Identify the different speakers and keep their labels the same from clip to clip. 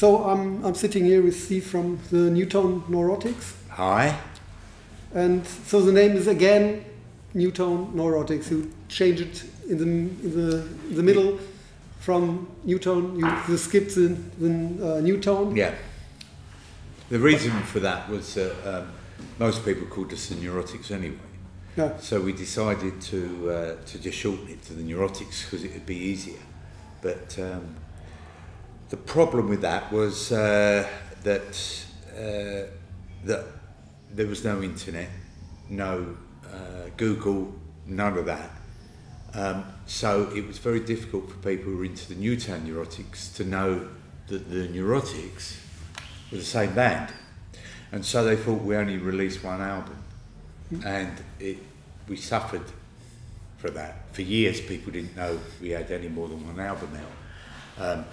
Speaker 1: so I'm, I'm sitting here with Steve from the Newtown Neurotics.
Speaker 2: Hi.
Speaker 1: And so the name is again Newtown Neurotics. You change it in the, in the, in the middle from Newtown, you, you skipped the, the uh, Newtown.
Speaker 2: Yeah. The reason for that was uh, um, most people called us the neurotics anyway.
Speaker 1: Yeah.
Speaker 2: So we decided to uh, to just shorten it to the neurotics because it would be easier. But um, the problem with that was uh, that uh, that there was no internet, no uh, Google, none of that. Um, so it was very difficult for people who were into the Newtown Neurotics to know that the Neurotics were the same band. And so they thought we only released one album. And it, we suffered for that. For years, people didn't know we had any more than one album out. Um,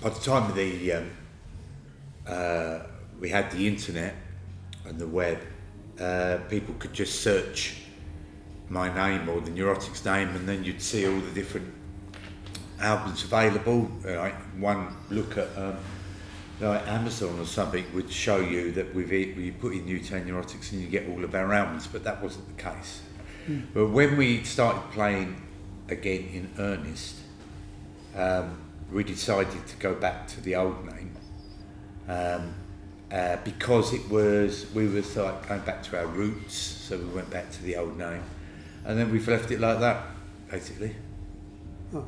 Speaker 2: by the time of the um, uh, we had the internet and the web, uh, people could just search my name or the Neurotics name, and then you'd see all the different albums available. Like one look at um, like Amazon or something would show you that we've we put in Newtown Neurotics and you get all of our albums, but that wasn't the case. Mm. But when we started playing again in earnest, um, we decided to go back to the old name. Um, uh, because it was we were like going back to our roots, so we went back to the old name and then we've left it like that, basically.
Speaker 1: Oh.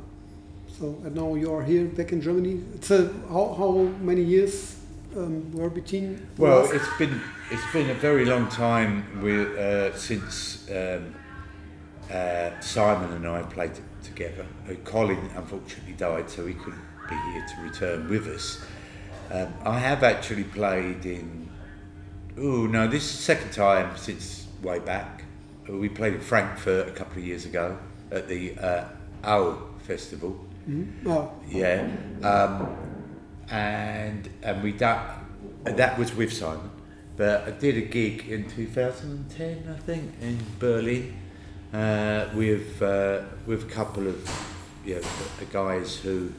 Speaker 1: So and now you are here back in Germany. So how, how many years um, were between?
Speaker 2: Well, it's been it's been a very long time with, uh, since um, uh, Simon and I played together. Uh, Colin unfortunately died, so he couldn't be here to return with us. Um, I have actually played in. Oh no, this is the second time since way back. We played in Frankfurt a couple of years ago at the uh, Owl Festival.
Speaker 1: Mm-hmm. Oh.
Speaker 2: Yeah, um, and and we that that was with Simon, but I did a gig in 2010, I think, in Berlin, uh, with uh, with a couple of you know, the guys who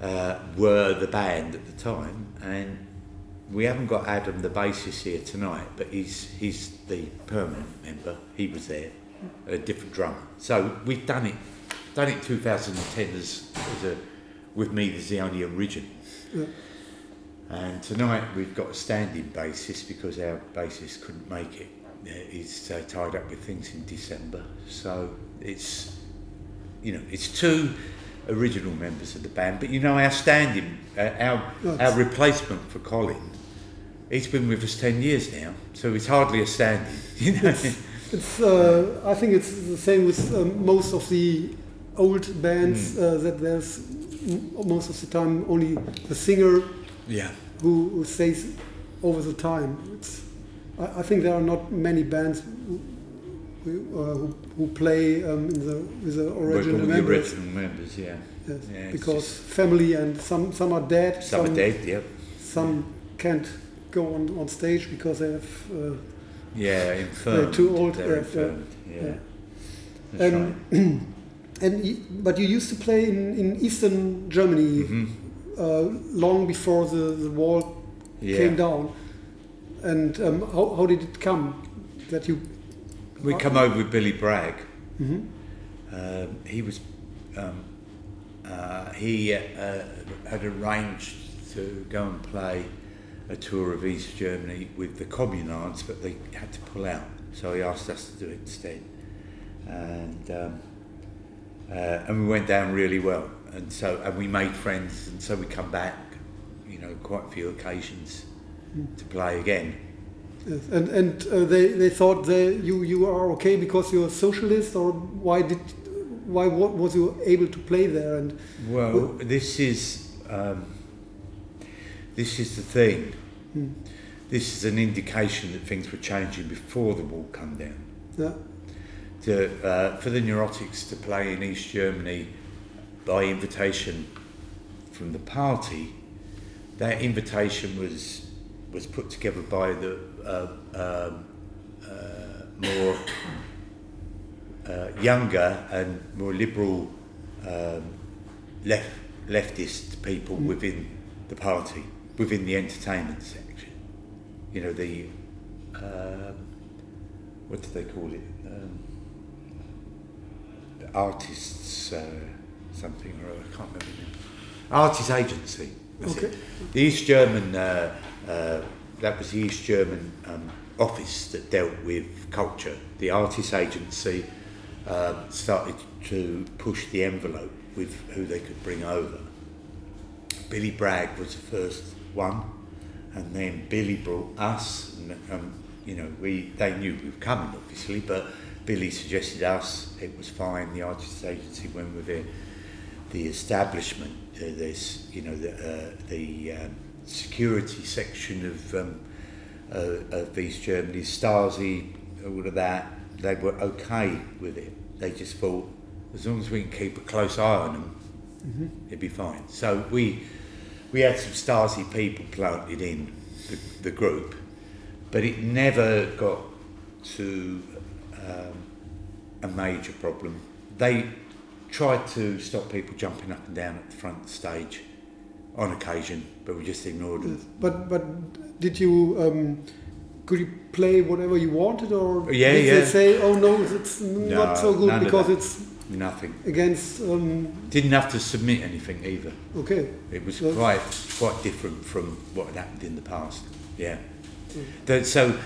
Speaker 2: uh, were the band at the time, and we haven't got Adam, the bassist, here tonight, but he's he's the permanent member. He was there, a different drummer. So we've done it, done it 2010 as, as a with me as the only original. Yeah. And tonight we've got a standing bassist because our bassist couldn't make it. He's uh, tied up with things in December, so it's you know it's two original members of the band. But you know our standing, uh, our our replacement for Colin he's been with us 10 years now, so it's hardly a standing. You know?
Speaker 1: It's, it's uh, I think it's the same with um, most of the old bands mm. uh, that there's most of the time only the singer
Speaker 2: yeah.
Speaker 1: who, who stays over the time. It's, I, I think there are not many bands who, uh, who, who, play um, in the with the original members.
Speaker 2: The original members, yeah.
Speaker 1: Yes, yeah, because family and some some are dead.
Speaker 2: Some, some are dead, yep.
Speaker 1: Some can't go on, on stage because they have uh,
Speaker 2: yeah infirmed.
Speaker 1: they're too old.
Speaker 2: They're infirmed.
Speaker 1: Yeah. yeah. Um, and but you used to play in, in Eastern Germany mm-hmm. uh, long before the, the wall yeah. came down. And um, how, how did it come that you?
Speaker 2: We come over with Billy Bragg.
Speaker 1: Mm-hmm.
Speaker 2: Um, he was um, uh, he uh, had arranged to go and play a tour of East Germany with the Communards, but they had to pull out. So he asked us to do it instead. And, um, uh, and we went down really well. And so and we made friends, and so we come back, you know, quite a few occasions. To play again.
Speaker 1: Yes. And and uh, they they thought that you you are okay because you're a socialist, or why did why what was you able to play there? And
Speaker 2: well, this is. Um, this is the thing.
Speaker 1: Mm.
Speaker 2: This is an indication that things were changing before the wall come down.
Speaker 1: Yeah.
Speaker 2: To, uh, for the neurotics to play in East Germany by invitation from the party, that invitation was was put together by the uh, um, uh, more uh, younger and more liberal um, left leftist people mm. within the party, within the entertainment section. You know, the, um, what do they call it? Um, the artists, uh, something or I can't remember. Artist agency. Okay. The East German, uh, uh, that was the East German um, office that dealt with culture. The artist agency um, started to push the envelope with who they could bring over. Billy Bragg was the first one, and then Billy brought us. And, um, you know, we they knew we were coming, obviously, but Billy suggested us. It was fine. The artist agency went with it. The establishment, there's, you know, the uh, the um, security section of um, uh, of East Germany, Stasi, all of that. They were okay with it. They just thought, as long as we can keep a close eye on them, mm-hmm. it'd be fine. So we we had some Stasi people planted in the, the group, but it never got to um, a major problem. They tried to stop people jumping up and down at the front stage on occasion, but we just ignored them.
Speaker 1: But but did you um, could you play whatever you wanted, or
Speaker 2: yeah,
Speaker 1: did
Speaker 2: yeah.
Speaker 1: they say, "Oh no, it's no, not so good because it's
Speaker 2: nothing
Speaker 1: against"? Um,
Speaker 2: Didn't have to submit anything either.
Speaker 1: Okay.
Speaker 2: It was quite quite different from what had happened in the past. Yeah. Mm. So,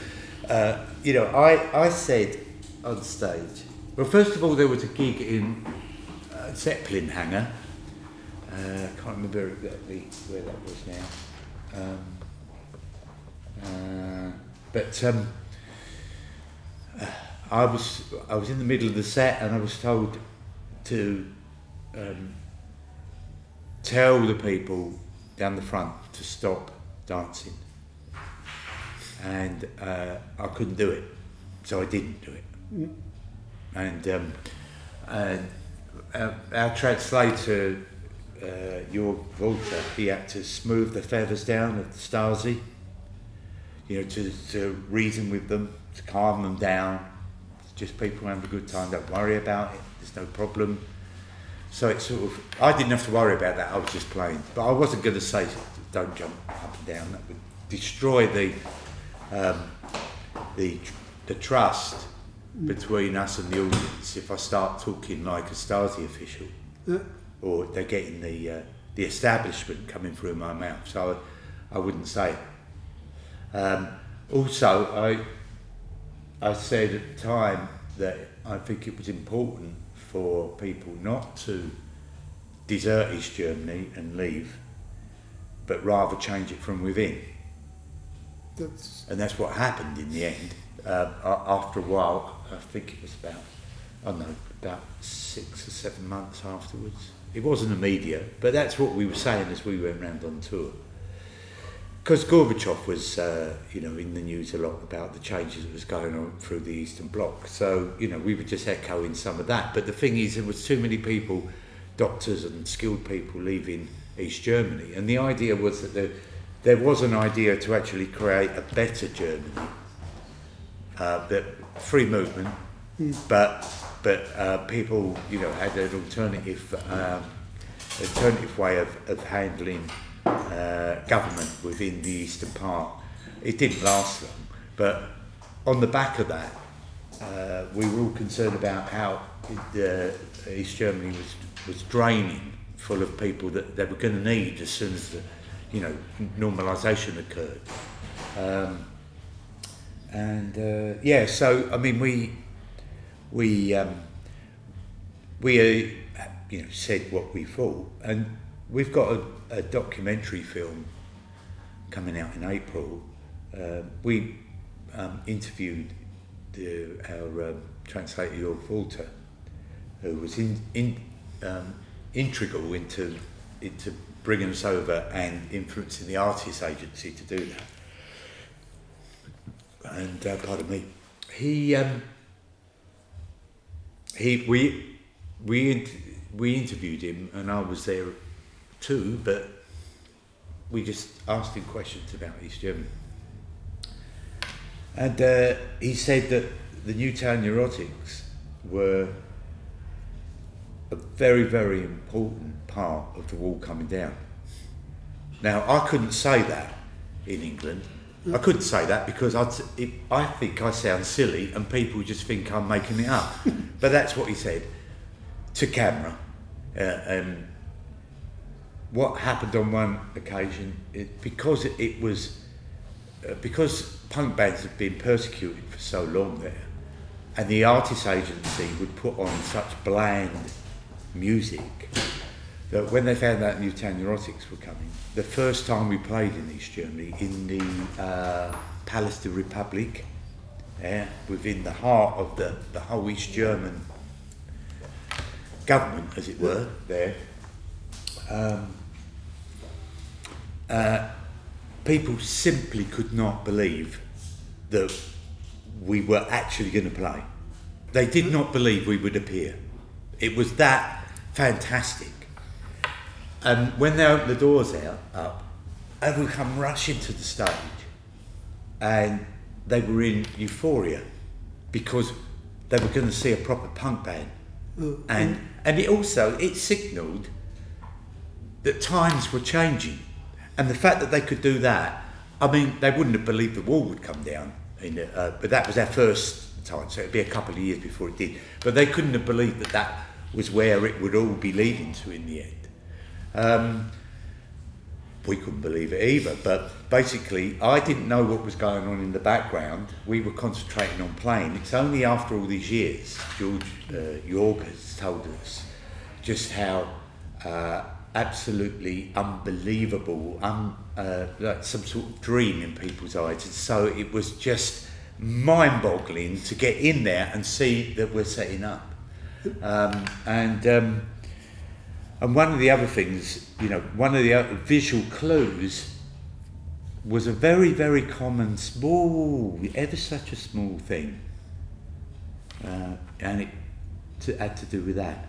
Speaker 2: uh, you know, I I said on stage. Well, first of all, there was a gig in uh, Zeppelin Hangar. Uh, I can't remember exactly where that was now. Um, uh, but um, I was I was in the middle of the set and I was told to um, tell the people down the front to stop dancing, and uh, I couldn't do it, so I didn't do it. Mm. And, um, and our, our translator, uh, Jörg Walter, he had to smooth the feathers down of the Stasi you know, to, to reason with them, to calm them down. It's just people having a good time, don't worry about it, there's no problem. So it's sort of, I didn't have to worry about that, I was just playing. But I wasn't going to say, don't jump up and down, that would destroy the, um, the, the trust between us and the audience if I start talking like a Stasi official. Yeah. Or they're getting the, uh, the establishment coming through my mouth. So I, I wouldn't say it. Um, also, I, I said at the time that I think it was important for people not to desert East Germany and leave, but rather change it from within. That's and that's what happened in the end. Uh, after a while, I think it was about, I don't know, about six or seven months afterwards. It wasn't immediate, but that's what we were saying as we went around on tour because Gorbachev was, uh, you know, in the news a lot about the changes that was going on through the Eastern Bloc. So, you know, we were just echoing some of that. But the thing is, there was too many people, doctors and skilled people, leaving East Germany, and the idea was that there, there was an idea to actually create a better Germany, uh, that free movement, mm. but but uh, people, you know, had an alternative um, alternative way of, of handling uh, government within the eastern part. It didn't last long, but on the back of that, uh, we were all concerned about how uh, East Germany was, was draining, full of people that they were going to need as soon as the, you know, normalisation occurred. Um, and uh, yeah, so I mean, we we um, we uh, you know said what we thought, and we've got a a documentary film coming out in April. Uh, we um, interviewed the, our um, translator Jörg Walter, who was in, in, um, integral into, into bringing us over and influencing the artist agency to do that. And uh, pardon me, he um, he we we we interviewed him, and I was there too, but we just asked him questions about East Germany. And uh, he said that the Newtown Neurotics were a very, very important part of the wall coming down. Now, I couldn't say that in England. I couldn't say that because I'd, it, I think I sound silly and people just think I'm making it up. but that's what he said to camera. Uh, and what happened on one occasion, it, because it, it was, uh, because punk bands had been persecuted for so long there, and the artist agency would put on such bland music that when they found out Newtown Neurotics were coming, the first time we played in East Germany, in the uh, Palace de Republic, yeah, within the heart of the, the whole East German government, as it were, there, um, uh, people simply could not believe that we were actually going to play. They did not believe we would appear. It was that fantastic. And when they opened the doors out up, would come rushing to the stage, and they were in euphoria because they were going to see a proper punk band, mm. and and it also it signalled that times were changing, and the fact that they could do that, I mean, they wouldn't have believed the wall would come down. In uh, but that was their first time, so it'd be a couple of years before it did. But they couldn't have believed that that was where it would all be leading to in the end. Um, we couldn't believe it either, but basically, I didn't know what was going on in the background. We were concentrating on playing. It's only after all these years, George uh, York has told us just how uh, absolutely unbelievable, um, uh, like some sort of dream in people's eyes. And so it was just mind boggling to get in there and see that we're setting up. Um, and um, and one of the other things, you know, one of the visual clues was a very, very common, small, ever such a small thing. Uh, and it to, had to do with that.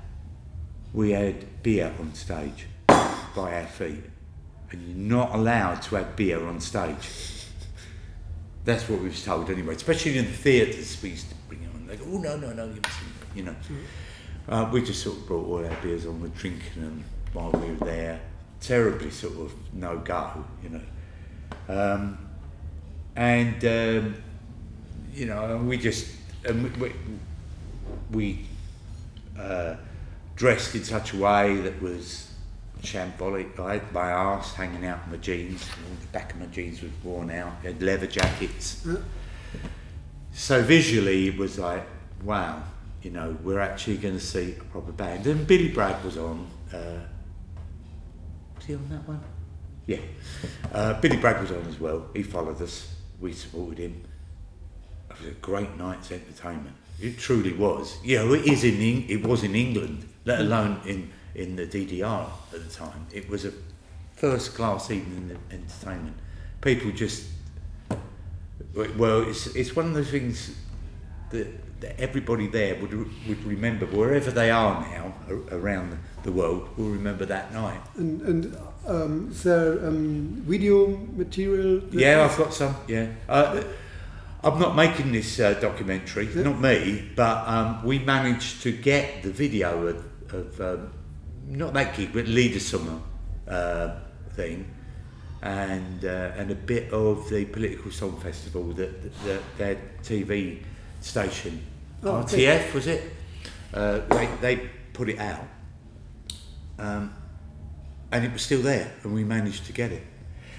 Speaker 2: We had beer on stage by our feet. And you're not allowed to have beer on stage. That's what we was told anyway, especially in the theatres. We used to bring it on, like, oh, no, no, no, you you know. Mm-hmm. Uh, we just sort of brought all our beers on, we're drinking them while we were there. Terribly sort of no go, you know. Um, and, um, you know, we just, and we, we uh, dressed in such a way that was shambolic. I had my arse hanging out in my jeans, the back of my jeans was worn out, I had leather jackets. So visually it was like, wow, you know, we're actually going to see a proper band. And Billy Bragg was on. Uh, was he on that one? Yeah. Uh, Billy Bragg was on as well. He followed us. We supported him. It was a great night's entertainment. It truly was. You know, it is in it was in England, let alone in in the DDR at the time. It was a first class evening entertainment. People just well, it's it's one of those things that that everybody there would would remember wherever they are now around the world will remember that night.
Speaker 1: And and um, is there um, video material?
Speaker 2: Yeah, I've got some. Yeah. Uh, I'm not making this uh, documentary, yeah. not me, but um, we managed to get the video of, of um, not that gig, but Liedersommer uh, thing, and uh, and a bit of the political song festival that, that, that their TV station, oh, RTF was it? Uh, they, they put it out, um, and it was still there, and we managed to get it.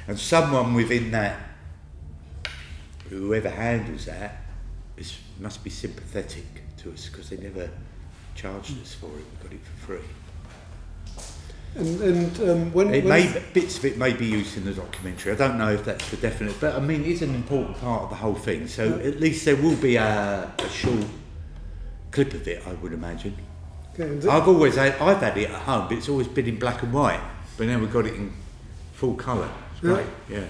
Speaker 2: And someone within that, whoever handles that, is, must be sympathetic to us because they never charged us for it. We got it for free.
Speaker 1: And, and um, when,
Speaker 2: it
Speaker 1: when
Speaker 2: may, bits of it may be used in the documentary. I don't know if that's for definite, but I mean, it's an important part of the whole thing. So yeah. at least there will be a, a short clip of it, I would imagine. Okay, I've always had, I've had it at home, but it's always been in black and white. But now we've got it in full colour. It's yeah. great, yeah.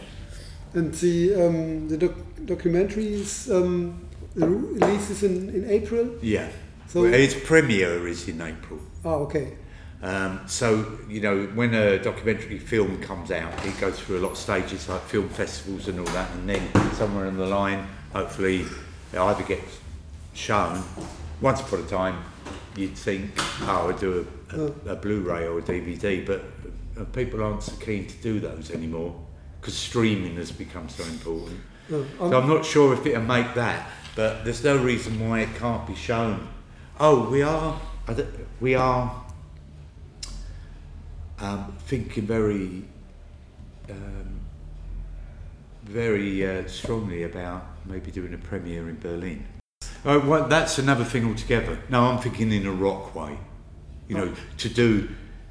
Speaker 1: And the um, the doc- documentaries um, releases in, in April.
Speaker 2: Yeah. So well, its premiere is in April.
Speaker 1: Oh, okay.
Speaker 2: Um, so, you know, when a documentary film comes out, it goes through a lot of stages like film festivals and all that, and then somewhere in the line, hopefully, it either gets shown once upon a time you'd think, oh, I'd do a, a, a Blu-ray or a DVD, but uh, people aren't so keen to do those anymore because streaming has become so important.
Speaker 1: No,
Speaker 2: So I'm not sure if it'll make that, but there's no reason why it can't be shown. Oh, we are, we are um, thinking very, um, very uh, strongly about maybe doing a premiere in Berlin. Oh, well, that's another thing altogether. No, I'm thinking in a rock way. You know, to do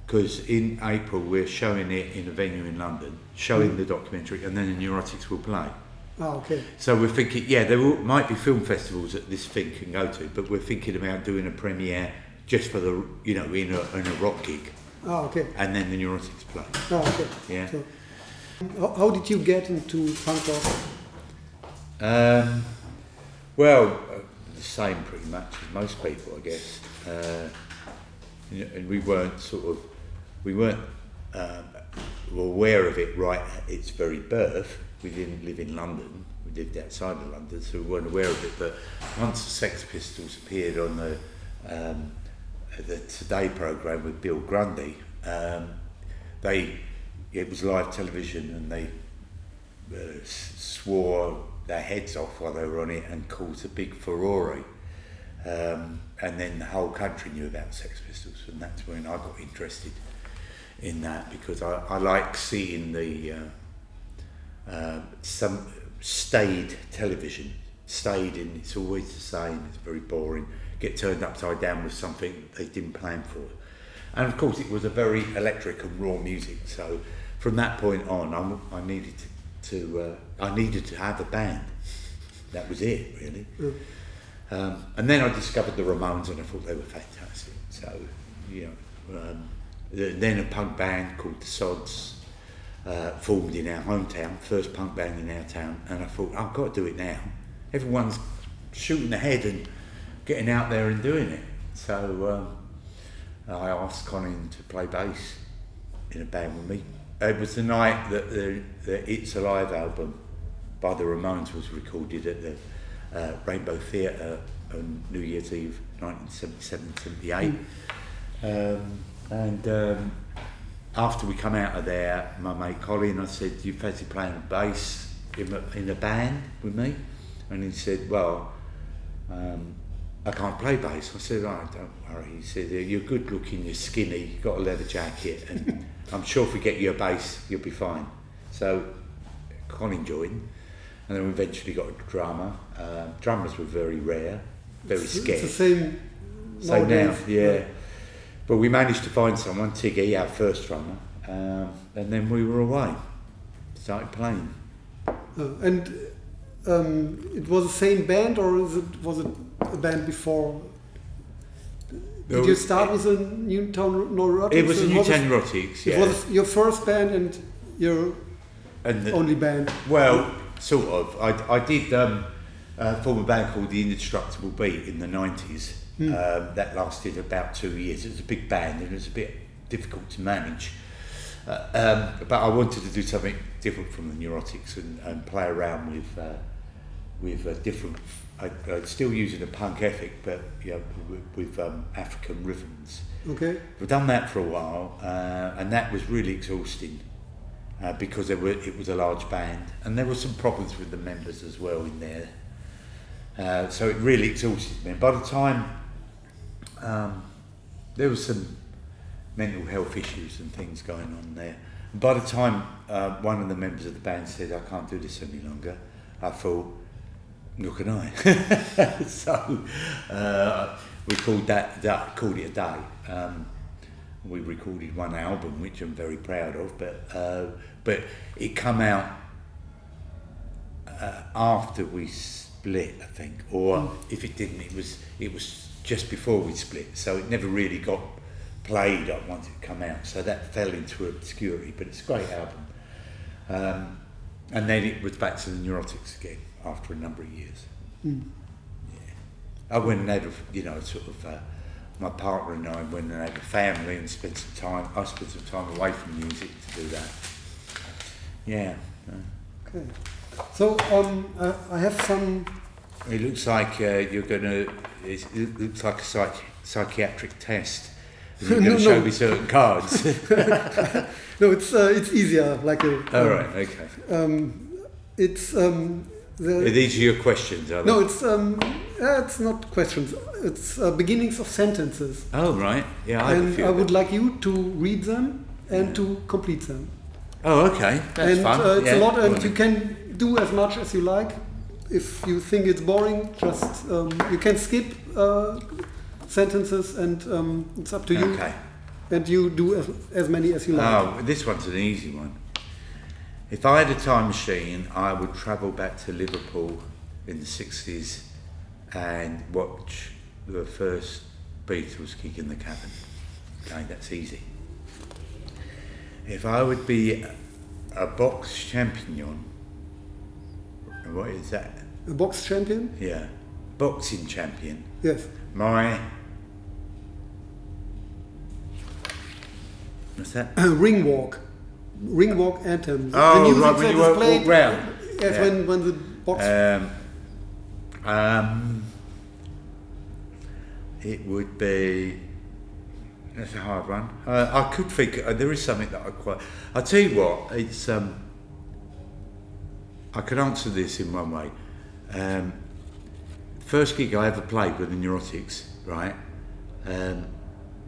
Speaker 2: because in April we're showing it in a venue in London, showing the documentary, and then the Neurotics will play.
Speaker 1: Ah, okay.
Speaker 2: So we're thinking, yeah, there will, might be film festivals that this thing can go to, but we're thinking about doing a premiere just for the, you know, in a, in a rock gig,
Speaker 1: Ah, okay.
Speaker 2: and then the Neurotics play.
Speaker 1: Ah, okay.
Speaker 2: Yeah.
Speaker 1: So, how, how did you get into punk rock?
Speaker 2: Um, well, the same pretty much as most people, I guess. Uh, and we weren't sort of, we weren't um, aware of it right at its very birth. We didn't live in London. We lived outside of London, so we weren't aware of it. But once the Sex Pistols appeared on the um, the Today program with Bill Grundy, um, they it was live television, and they uh, swore their heads off while they were on it and caused a big furore. Um, and then the whole country knew about Sex Pistols, and that's when I got interested in that because I, I like seeing the uh, uh, some stayed television. Stayed in, it's always the same. It's very boring. Get turned upside down with something they didn't plan for, and of course it was a very electric and raw music. So from that point on, I'm, I needed to, to uh, I needed to have a band. That was it, really. Um, and then I discovered the Ramones, and I thought they were fantastic. So, you know, um, then a punk band called the Sods uh, formed in our hometown, first punk band in our town, and I thought I've got to do it now. Everyone's shooting ahead and getting out there and doing it. So um, I asked Colin to play bass in a band with me. It was the night that the, the It's Alive album by the Ramones was recorded at the uh, Rainbow Theatre on New Year's Eve 1977-78. Um, and um, after we come out of there, my mate Colin, I said, do you fancy playing bass in a, in a band with me? And he said, well, um, I can't play bass. I said, oh, don't worry. He said, you're good looking, you're skinny, you've got a leather jacket, and I'm sure if we get you a bass, you'll be fine. So Colin joined, and then we eventually got a drummer. Uh, drummers were very rare, very
Speaker 1: It's-
Speaker 2: scarce.
Speaker 1: It's the same.
Speaker 2: So now, yeah. But we managed to find someone, Tiggy, our first drummer, um, and then we were away. Started playing.
Speaker 1: Uh, and um, it was the same band, or is it, was it a band before? Did you start with a Newtown Neurotics?
Speaker 2: It was Newtown Neurotics,
Speaker 1: It was your first band and your
Speaker 2: and the,
Speaker 1: only band.
Speaker 2: Well, sort of. I, I did um, uh, form a band called the Indestructible Beat in the 90s.
Speaker 1: Hmm.
Speaker 2: Um, that lasted about two years. It was a big band and it was a bit difficult to manage. Uh, um, but I wanted to do something different from the Neurotics and, and play around with uh, with uh, different. I, uh, still using a punk ethic, but you know, with, with um, African rhythms.
Speaker 1: Okay.
Speaker 2: We've done that for a while, uh, and that was really exhausting uh, because there were, it was a large band, and there were some problems with the members as well in there. Uh, so it really exhausted me. By the time um, there was some mental health issues and things going on there, and by the time uh, one of the members of the band said, "I can't do this any longer," I thought, "Nor can I." so uh, we called that, that called it a day. Um, we recorded one album, which I'm very proud of, but uh, but it come out uh, after we split, I think, or if it didn't, it was it was just before we split, so it never really got played up once it come out. So that fell into obscurity, but it's a great album. Um, and then it was back to the Neurotics again after a number of years.
Speaker 1: Mm.
Speaker 2: Yeah. I went and had, a, you know, sort of, uh, my partner and I went and had a family and spent some time, I spent some time away from music to do that. Yeah.
Speaker 1: Okay. So um, uh, I have some.
Speaker 2: It looks like uh, you're going to it looks like a psych, psychiatric test. You're going to show me certain cards.
Speaker 1: no, it's uh, it's easier. Like a.
Speaker 2: All um, right. Okay.
Speaker 1: Um, it's um,
Speaker 2: the, are these your questions? Are
Speaker 1: they? No, it's um, uh, it's not questions. It's uh, beginnings of sentences.
Speaker 2: Oh right, yeah. I
Speaker 1: and I would like you to read them and yeah. to complete them.
Speaker 2: Oh okay, that's
Speaker 1: and,
Speaker 2: fun.
Speaker 1: Uh, it's yeah. a lot, and you can do as much as you like. If you think it's boring, just um, you can skip uh, sentences, and um, it's up to you.
Speaker 2: Okay.
Speaker 1: And you do as, as many as you like.
Speaker 2: Oh, this one's an easy one. If I had a time machine, I would travel back to Liverpool in the 60s and watch the first Beatles gig in the Cavern. Okay, that's easy. If I would be a box champion, what is that?
Speaker 1: A box champion?
Speaker 2: Yeah, boxing champion.
Speaker 1: Yes.
Speaker 2: My what's that?
Speaker 1: A ring walk ring walk anthem.
Speaker 2: Oh, the music right, when you walk, played, walk round.
Speaker 1: Yes, yeah. when, when the box.
Speaker 2: Um, um, it would be. That's a hard one. Uh, I could think uh, there is something that I quite. I tell you what, it's. Um, I could answer this in one way. Um, first gig I ever played with the Neurotics, right? Um,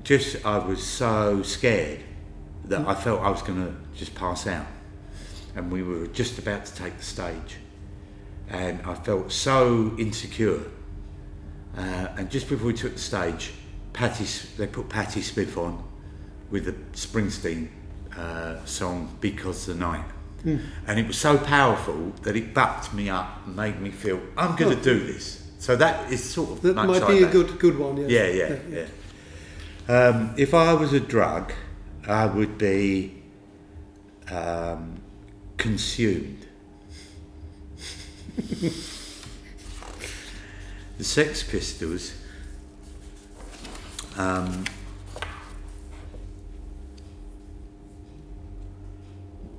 Speaker 2: just I was so scared that I felt I was going to just pass out. And we were just about to take the stage. And I felt so insecure. Uh, and just before we took the stage, Patty, they put Patti Smith on with the Springsteen uh, song "Because the Night," mm. and it was so powerful that it backed me up and made me feel I'm going to oh. do this. So that is sort of
Speaker 1: that might
Speaker 2: like
Speaker 1: be
Speaker 2: that.
Speaker 1: a good good one.
Speaker 2: Yes. Yeah, yeah, yeah. yeah. Um, if I was a drug, I would be um, consumed. the Sex Pistols um,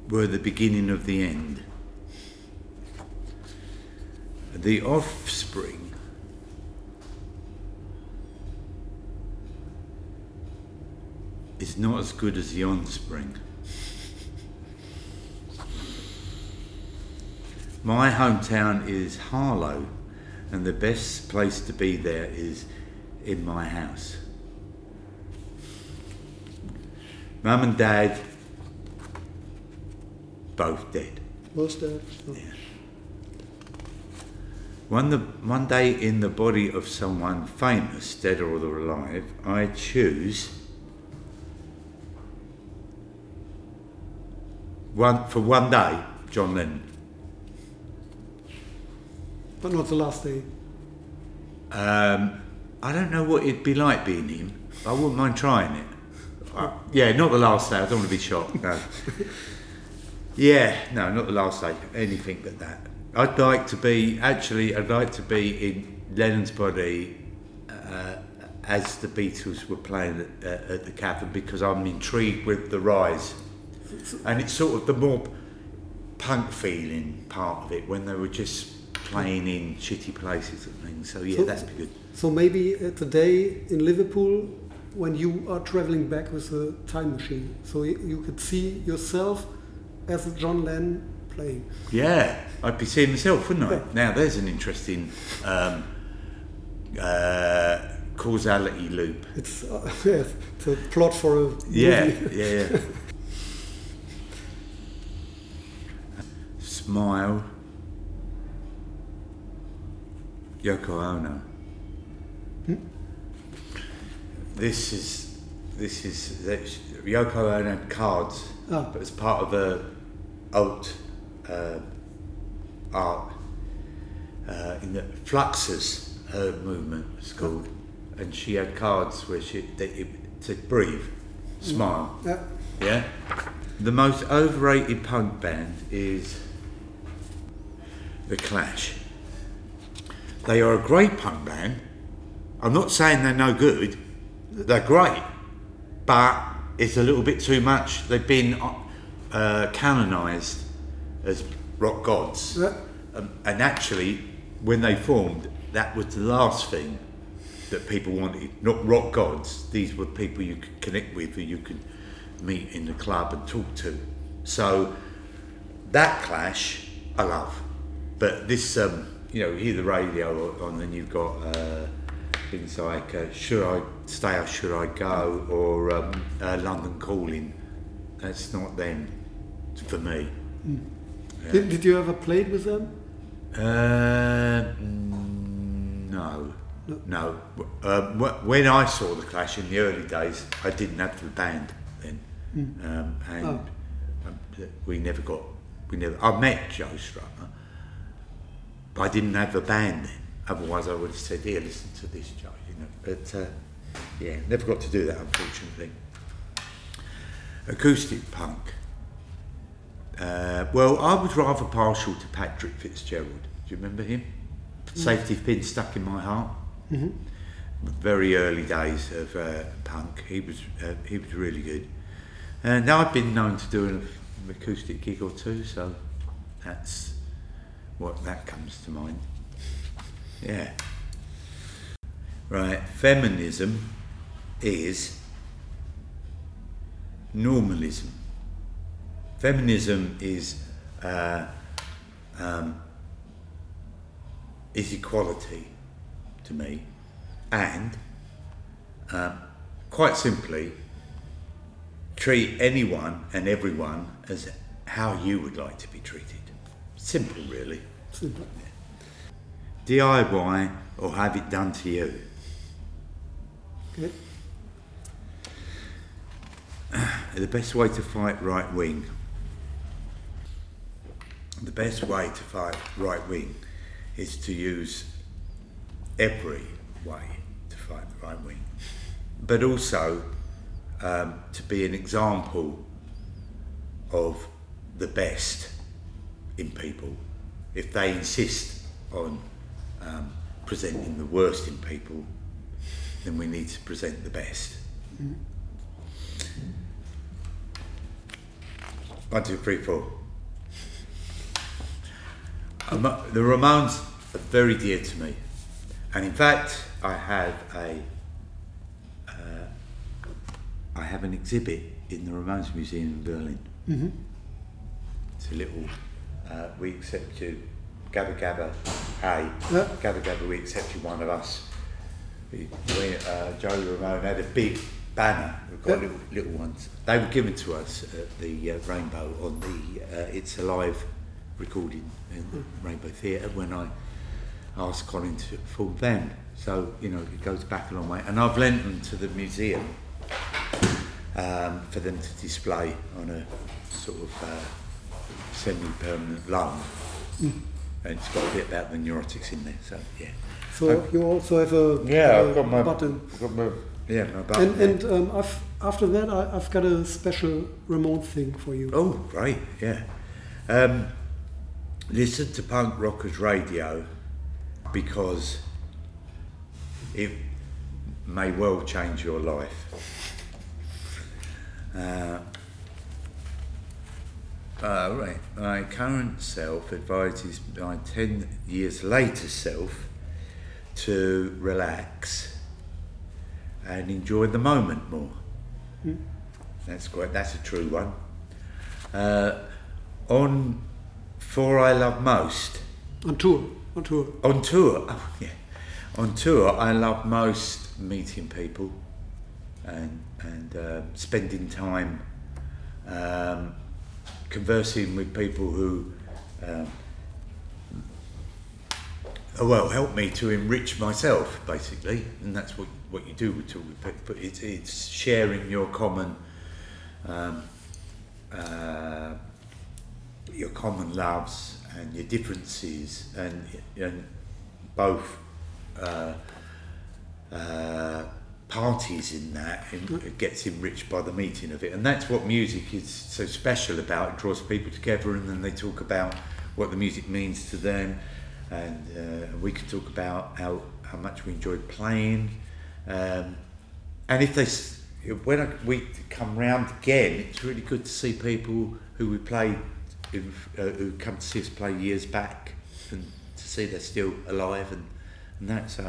Speaker 2: were the beginning of the end. The offspring is not as good as the onspring. My hometown is Harlow, and the best place to be there is in my house. Mum and Dad, both dead.
Speaker 1: Both dead.
Speaker 2: Oh. Yeah. One, the, one day in the body of someone famous, dead or alive, I choose one for one day, John Lennon.
Speaker 1: But not the last day.
Speaker 2: Um, I don't know what it'd be like being him. I wouldn't mind trying it. Uh, yeah, not the last day. I don't want to be shot. No. yeah, no, not the last day. Anything but that. I'd like to be. Actually, I'd like to be in Lennon's body uh, as the Beatles were playing at, uh, at the Cavern because I'm intrigued with the rise and it's sort of the more punk feeling part of it when they were just playing in shitty places and things. So yeah, so, that'd be good.
Speaker 1: So maybe at the day in Liverpool when you are traveling back with a time machine, so you, you could see yourself as a John Lennon playing.
Speaker 2: Yeah, I'd be seeing myself, wouldn't I? Yeah. Now there's an interesting. Um, uh, causality loop.
Speaker 1: It's, uh, yeah, it's a plot for a movie.
Speaker 2: Yeah, yeah, yeah. Smile, Yoko Ono. Hmm? This is this is Yoko Ono cards, oh. but it's part of a alt uh, art uh, in the Fluxus her movement it's called, oh. and she had cards where she they, it said breathe, smile,
Speaker 1: yeah.
Speaker 2: yeah. The most overrated punk band is the Clash. They are a great punk band. I'm not saying they're no good. They're great, but it's a little bit too much. They've been uh, canonised as rock gods,
Speaker 1: yeah.
Speaker 2: um, and actually, when they formed, that was the last thing that people wanted, not rock gods. These were people you could connect with, who you could meet in the club and talk to. So that clash, I love. But this, um, you know, hear the radio on, and you've got uh, things like uh, "Should I Stay or Should I Go?" or um, uh, "London Calling." That's not them for me.
Speaker 1: Mm. Yeah. Did, did you ever play with them?
Speaker 2: Uh, no. No. Uh, when I saw the Clash in the early days, I didn't have the band then, mm. um, and oh. Um, we never got. We never. I met Joe Strummer, I didn't have a band then. Otherwise, I would have said, "Here, listen to this, Joe." You know. But uh, yeah, never got to do that, unfortunately. Acoustic punk. Uh, well, I was rather partial to Patrick Fitzgerald. Do you remember him? Mm. Safety pin stuck in my heart. Mm-hmm. Very early days of uh, punk. He was uh, he was really good, and I've been known to do an, acoustic gig or two, so that's what that comes to mind. Yeah. Right. Feminism is normalism. Feminism is uh, um, is equality to me, and um, quite simply, treat anyone and everyone as how you would like to be treated. Simple, really. DIY or have it done to you.
Speaker 1: Good.
Speaker 2: The best way to fight right wing. The best way to fight right wing is to use every way to fight the right wing, but also um, to be an example of the best in people. If they insist on um, presenting the worst in people, then we need to present the best. Mm. One, two, three, four. Um, the Ramones are very dear to me. And in fact, I have a uh, I have an exhibit in the Ramones Museum in Berlin. Mm-hmm. It's a little. Uh, we accept you, Gabba Gabba. Hey, yeah. Gabba Gabba. We accept you, one of us. We, we uh, Joe Ramone had a big banner. We've got yeah. little, little ones. They were given to us at the uh, Rainbow on the uh, It's Alive recording in the mm. Rainbow Theatre when I asked Colin to film them. So, you know, it goes back a long way. And I've lent them to the museum um, for them to display on a sort of uh, semi-permanent loan. Mm. And it's got a bit about the neurotics in there, so yeah.
Speaker 1: So you also have a,
Speaker 2: yeah,
Speaker 1: a
Speaker 2: I've got my,
Speaker 1: button.
Speaker 2: Got my, yeah, my button.
Speaker 1: And, and um, I've, after that, I, have got a special remote thing for you.
Speaker 2: Oh, right, yeah. Um, listen to punk rockers radio because it may well change your life. Uh, uh, right. My current self advises my 10 years later self to relax and enjoy the moment more. Mm. That's great. That's a true one. Uh, on For I Love Most.
Speaker 1: On tour. On tour.
Speaker 2: On tour. Oh, yeah. On tour, I love most meeting people and and uh, spending time um, conversing with people who. Um, well, help me to enrich myself, basically, and that's what, what you do with people. But it's, it's sharing your common, um, uh, your common loves and your differences, and and both uh, uh, parties in that and it gets enriched by the meeting of it. And that's what music is so special about. It draws people together and then they talk about what the music means to them. And uh, we can talk about how, how much we enjoyed playing. Um, and if they when I, we come round again it's really good to see people who we played who, uh, who come to see us play years back and to see they're still alive and, and that so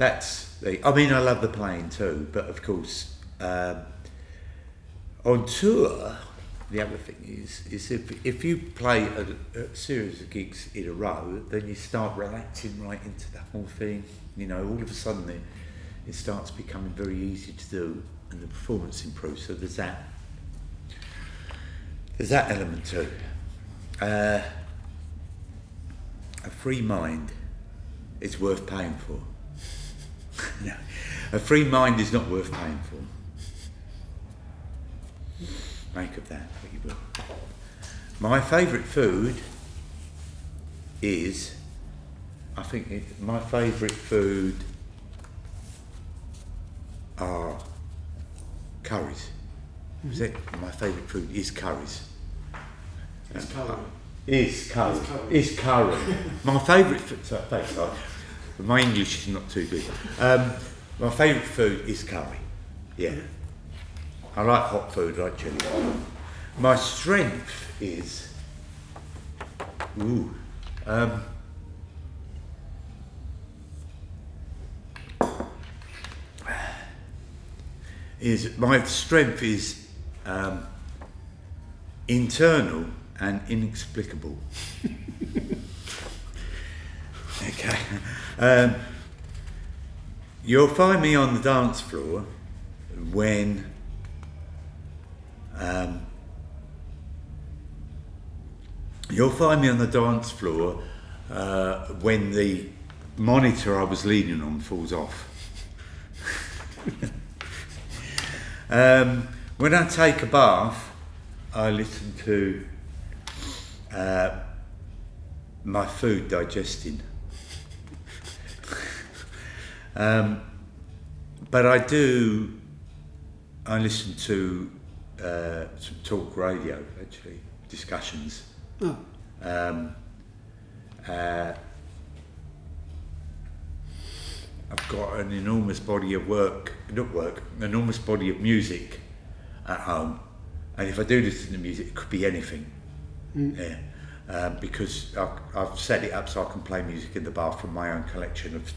Speaker 2: that's the, I mean I love the playing too, but of course um, on tour the other thing is is if if you play a, a series of gigs in a row, then you start relaxing right into the whole thing. You know, all of a sudden it, it starts becoming very easy to do, and the performance improves. So there's that. There's that element too. Uh, a free mind is worth paying for. No, a free mind is not worth paying for. Make of that what you will. My favourite food is, I think it, my favourite food are curries. Is it? My favourite food is curries.
Speaker 1: It's curry.
Speaker 2: Is curry.
Speaker 1: Is curry.
Speaker 2: Is curry. my favourite food. So, thanks, I, my English is not too good. Um, my favourite food is curry. Yeah. I like hot food, like chili. My strength is. Ooh. Um, is my strength is um, internal and inexplicable. okay. Um, you'll find me on the dance floor when um, you'll find me on the dance floor uh, when the monitor I was leaning on falls off. um, when I take a bath, I listen to uh, my food digesting. Um, but I do, I listen to uh, some talk radio, actually, discussions.
Speaker 1: Oh,
Speaker 2: Um, uh, I've got an enormous body of work, not work, an enormous body of music at home. And if I do listen to music, it could be anything. Yeah. Um, because I, I've set it up so I can play music in the bath from my own collection of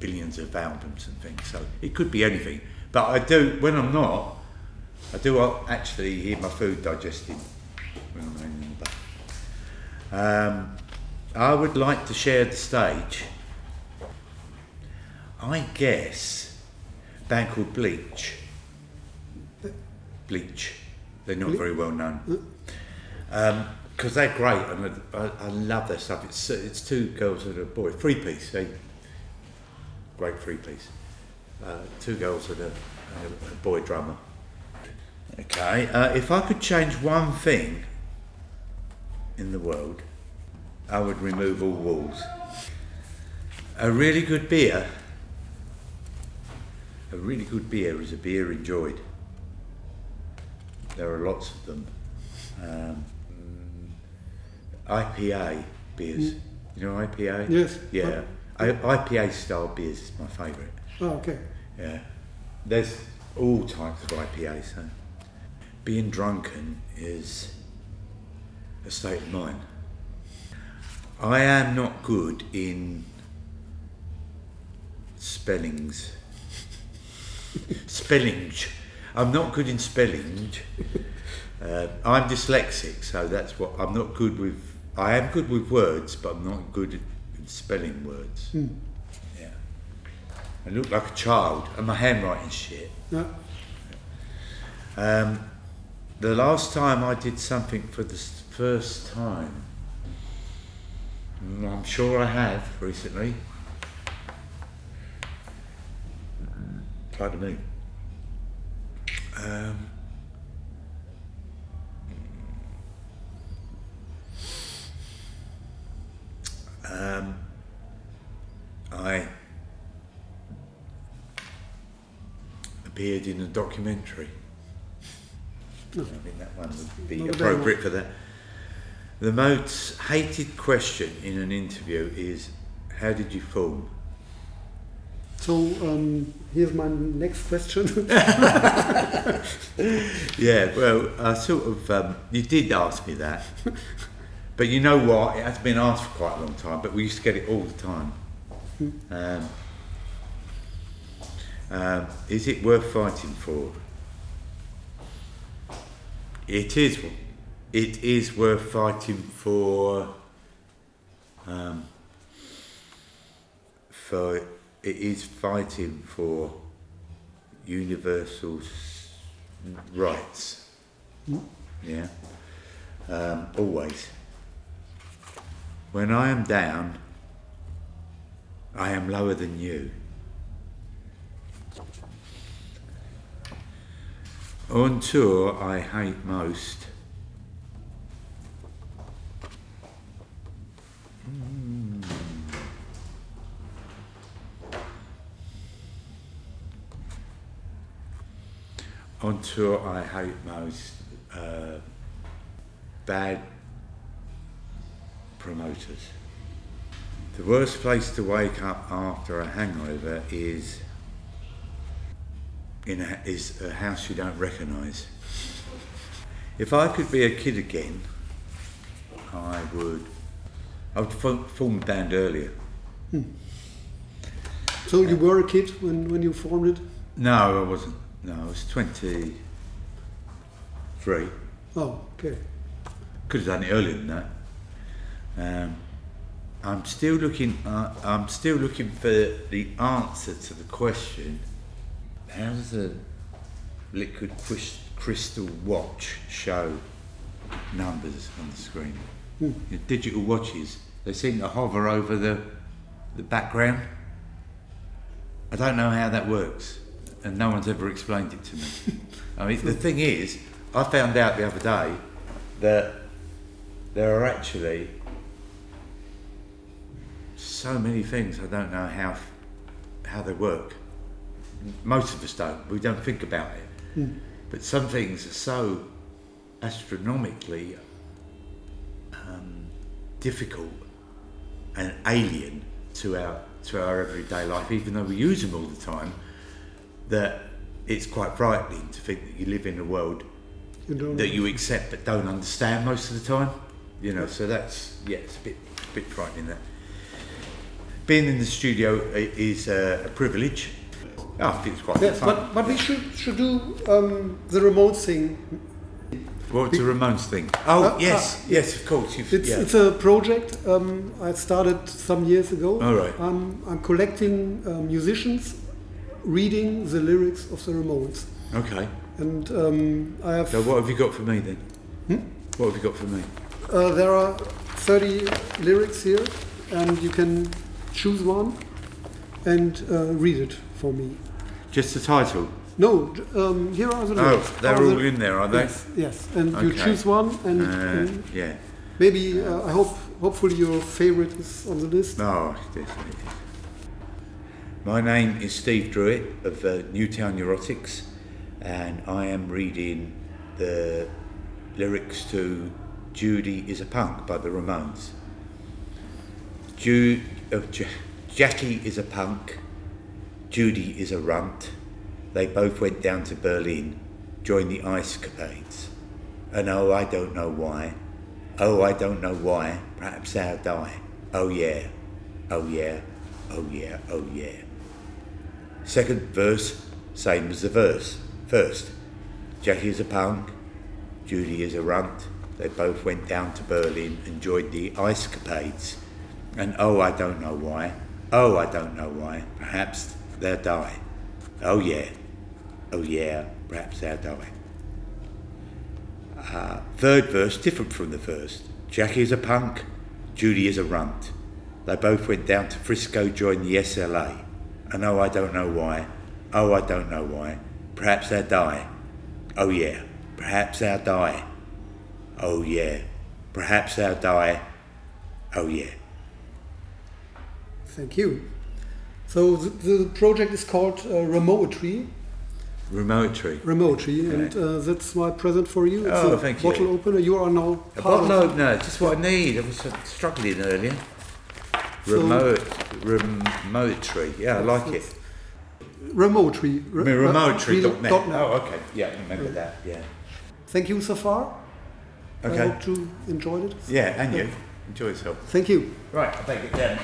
Speaker 2: billions of albums and things. So it could be anything. But I do, when I'm not, I do actually hear my food digesting when I'm in the bath. Um, I would like to share the stage. I guess a band called Bleach. Bleach. They're not very well known. Because they're great and I, I, I love their stuff. It's, it's two girls and a boy. Three piece. They, great three piece. Uh, two girls and a, a, boy drummer. Okay, uh, if I could change one thing in the world, I would remove all walls. A really good beer, a really good beer is a beer enjoyed. There are lots of them. Um, mm, IPA beers. You know IPA?
Speaker 1: Yes.
Speaker 2: Yeah. IPA style beers is my favourite.
Speaker 1: oh, okay.
Speaker 2: Yeah. There's all types of IPA, so being drunken is a state of mind. I am not good in spellings. spelling. I'm not good in spelling. Uh, I'm dyslexic, so that's what I'm not good with. I am good with words, but I'm not good at spelling words. Yeah. I look like a child, and my handwriting's shit.
Speaker 1: Yeah.
Speaker 2: Um, the last time I did something for the first time, mm, I'm sure I have recently. Pardon me. Um, um, I appeared in a documentary. I think that one would be
Speaker 1: Not
Speaker 2: appropriate for that. The most hated question in an interview is, "How did you form?"
Speaker 1: So um, here's my next question.
Speaker 2: Yeah, well, I sort of um, you did ask me that, but you know what? It has been asked for quite a long time, but we used to get it all the time. Um, Um, is it worth fighting for? It is. It is worth fighting for. Um, for it is fighting for universal rights. Yeah. Um, always. When I am down, I am lower than you. On tour, I hate most. On tour, I hate most uh, bad promoters. The worst place to wake up after a hangover is in a, is a house you don't recognise. If I could be a kid again, I would. I would form, a band earlier. Hmm.
Speaker 1: So you were a kid when, when you formed it?
Speaker 2: No, I wasn't. No, I was twenty three.
Speaker 1: Oh, okay.
Speaker 2: Could have done it earlier than that. Um, I'm still looking. Uh, I'm still looking for the answer to the question: How does a liquid crystal watch show numbers on the screen? Your digital watches they seem to hover over the the background. I don't know how that works, and no one's ever explained it to me. I mean, the thing is, I found out the other day that there are actually so many things I don't know how how they work. Most of us don't. We don't think about it. But some things are so astronomically um, difficult and alien to our to our everyday life, even though we use them all the time, that it's quite frightening to think that you live in a world
Speaker 1: You don't
Speaker 2: that you accept but don't understand most of the time. You know, so that's yeah, it's a bit a bit frightening that. Being in the studio is uh, a privilege. I think it's quite
Speaker 1: Yes,
Speaker 2: fun.
Speaker 1: but, but we should, should do um, the remote thing.
Speaker 2: What's a remote thing? Oh
Speaker 1: Uh,
Speaker 2: yes,
Speaker 1: ah,
Speaker 2: yes, of course. You've,
Speaker 1: It's,
Speaker 2: yeah.
Speaker 1: it's a project um, I started some years ago.
Speaker 2: All right.
Speaker 1: I'm, I'm collecting uh, musicians reading the lyrics of the Ramones.
Speaker 2: okay.
Speaker 1: And um, I have
Speaker 2: So what have you got for me then?
Speaker 1: Hmm?
Speaker 2: What have you got for me?
Speaker 1: Uh, there are 30 lyrics here, and you can choose one and uh, read it for me.
Speaker 2: Just the title.
Speaker 1: No, um, here are the
Speaker 2: Oh, they're
Speaker 1: Are
Speaker 2: all
Speaker 1: the-
Speaker 2: in there, are they?
Speaker 1: Yes, yes. And you choose one, and,
Speaker 2: Uh,
Speaker 1: and
Speaker 2: yeah.
Speaker 1: maybe uh, I hope, hopefully, your favorite is on the list.
Speaker 2: Oh, definitely. My name is Steve Drewett of uh, Newtown Neurotics, and I am reading the lyrics to Judy is a Punk by the Ramones. Ju- uh, J- Jackie is a punk, Judy is a runt. They both went down to Berlin, joined the Ice Capades. And oh, I don't know why. Oh, I don't know why. Perhaps they'll die. Oh, yeah. Oh, yeah. Oh, yeah. Oh, yeah. Second verse, same as the verse. First, Jackie is a punk, Judy is a runt. They both went down to Berlin and joined the Ice Capades. And oh, I don't know why. Oh, I don't know why. Perhaps they'll die. Oh, yeah. Oh, yeah. Perhaps they'll die. Uh, third verse, different from the first. Jackie is a punk, Judy is a runt. They both went down to Frisco, joined the SLA. And oh, I don't know why. Oh, I don't know why. Perhaps they'll die. Oh, yeah. Perhaps they'll die. Oh, yeah. Perhaps they'll die. Oh, yeah.
Speaker 1: Thank you. So the, the project is called uh, Remoetry.
Speaker 2: Remoetry.
Speaker 1: Remoetry, and uh, that's my present for you. It's
Speaker 2: Oh,
Speaker 1: a
Speaker 2: thank you.
Speaker 1: bottle opener. You are now
Speaker 2: A bottle opener, just what I need. I was uh, struggling earlier.
Speaker 1: So-
Speaker 2: Remote, remoetry. Yeah, I like it. I remoetry.net.
Speaker 1: dot net.
Speaker 2: Oh, okay. Yeah, I remember that. Yeah.
Speaker 1: Thank you so far. I
Speaker 2: Okay.
Speaker 1: hope you enjoyed it.
Speaker 2: Yeah, and you. Enjoy yourself.
Speaker 1: Thank you.
Speaker 2: Right, I'll take it down.